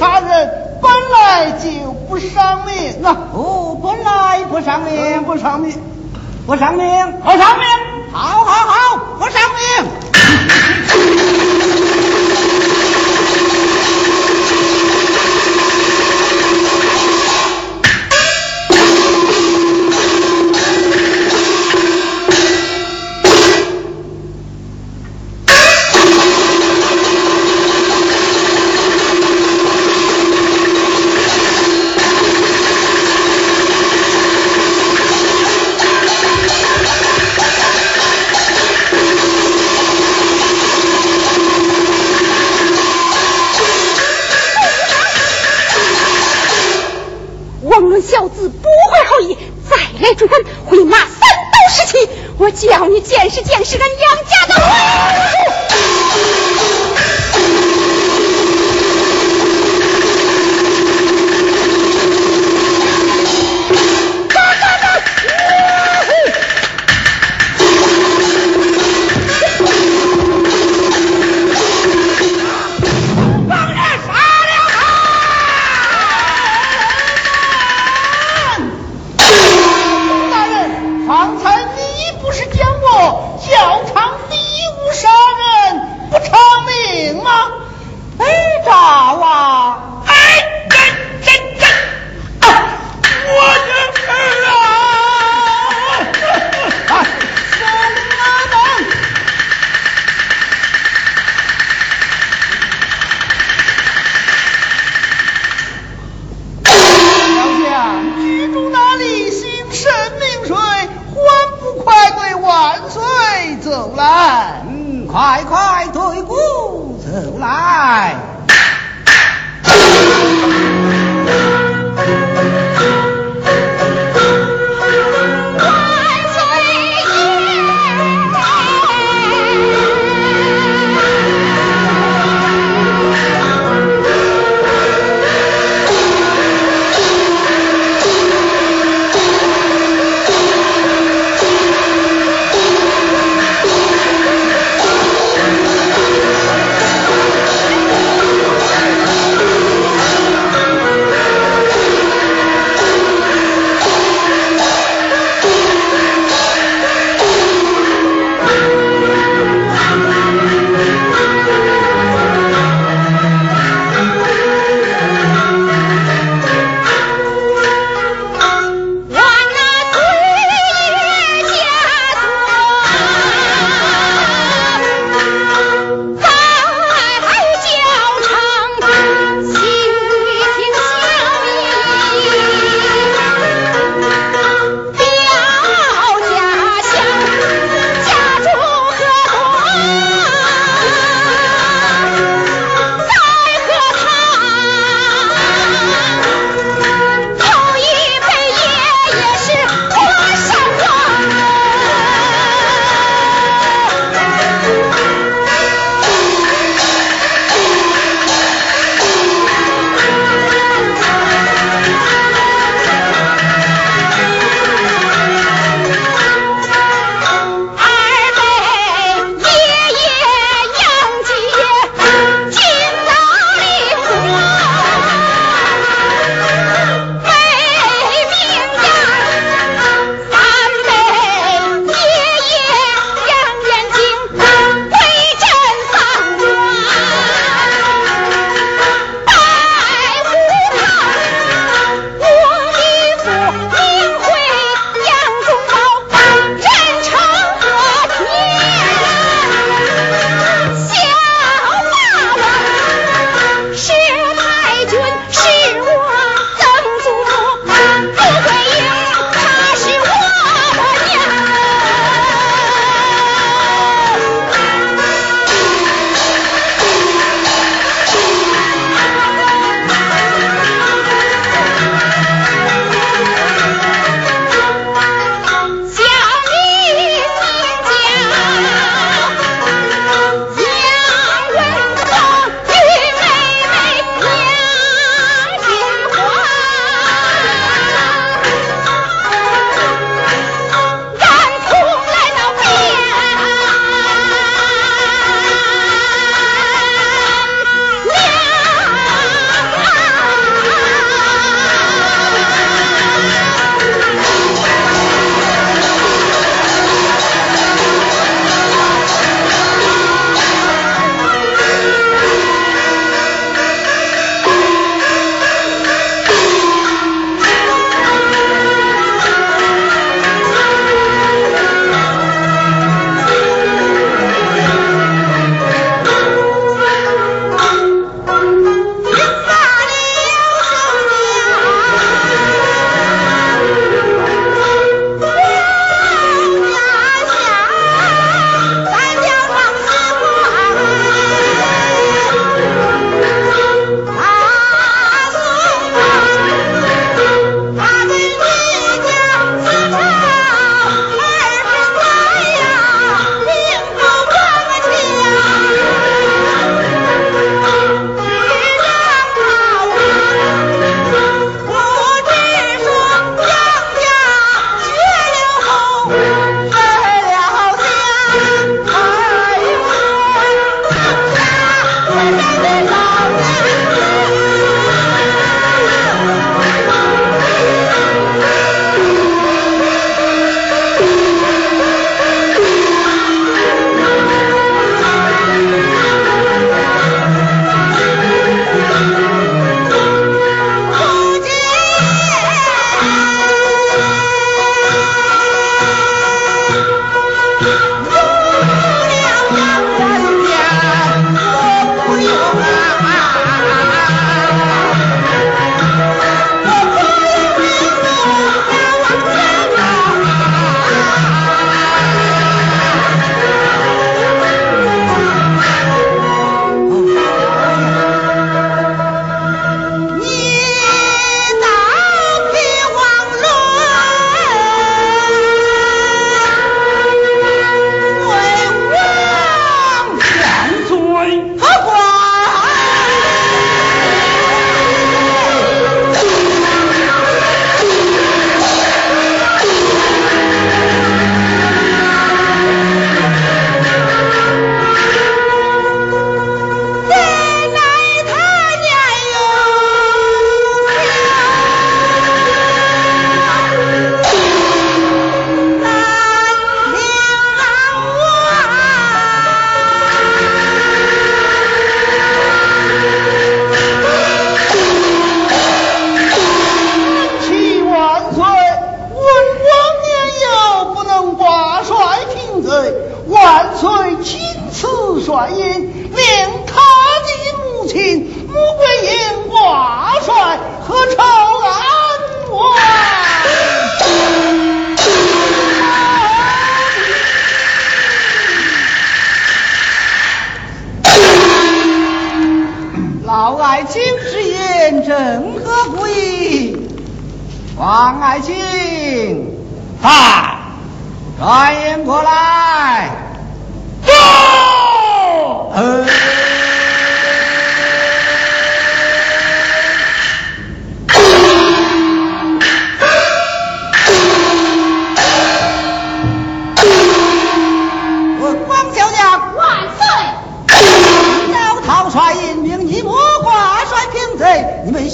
杀人本来就不赏命，那、啊、哦，本来不赏命，不赏命，不赏命，不赏命，好好好，不赏命。叫你见识见识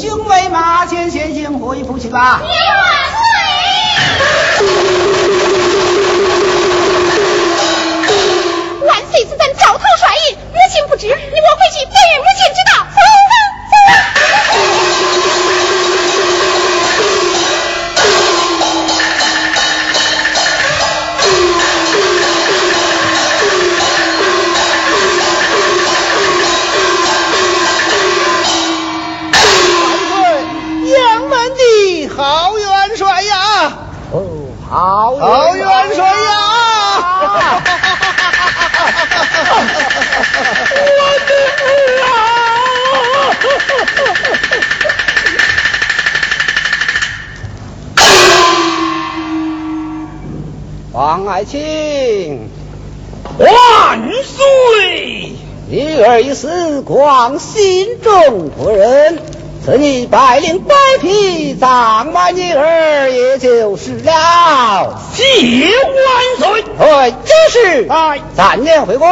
你们兄为马前先行，回府去吧？万岁！万岁是咱赵涛帅印，母亲不知，你我回去便与母亲知王爱卿，万岁！女儿已死，光心中不忍。赐你百灵百匹，葬满女儿也就是了。谢万岁！对，这是哎，暂年回宫。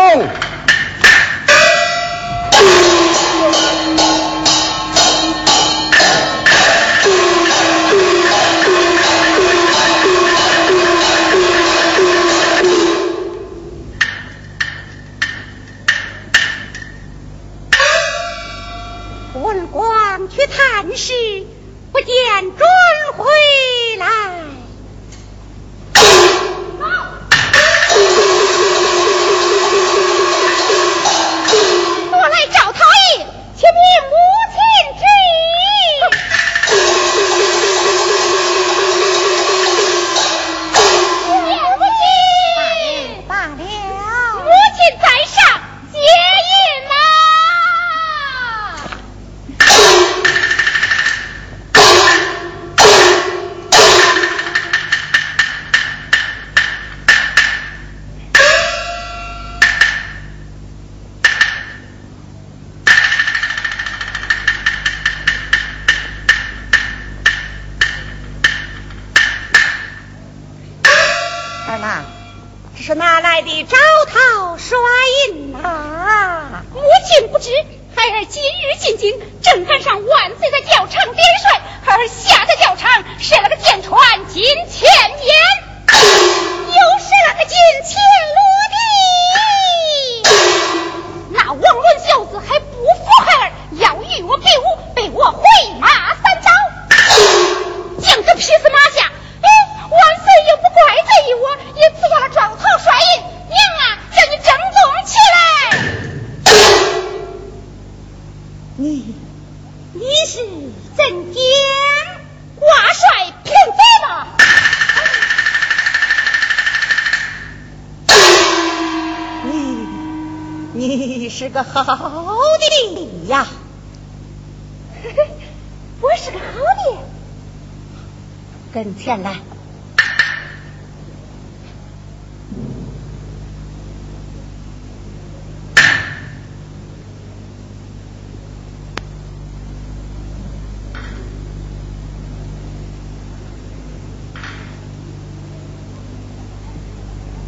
跟前来。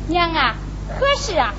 娘啊，何事啊？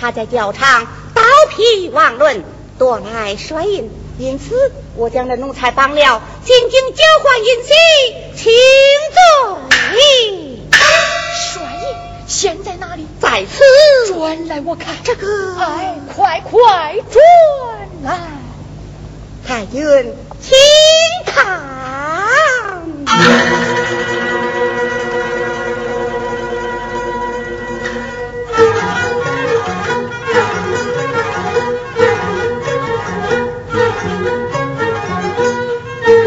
他在教场刀劈王伦，夺来帅印，因此我将这奴才绑了，进京交换银器，轻罪。帅印现在哪里？在此。转来我看。这个，哎，快快转来。太君，金卡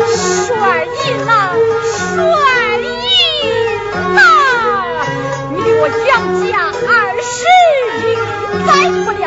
帅一郎帅一郎你离我杨家二十里，再不了。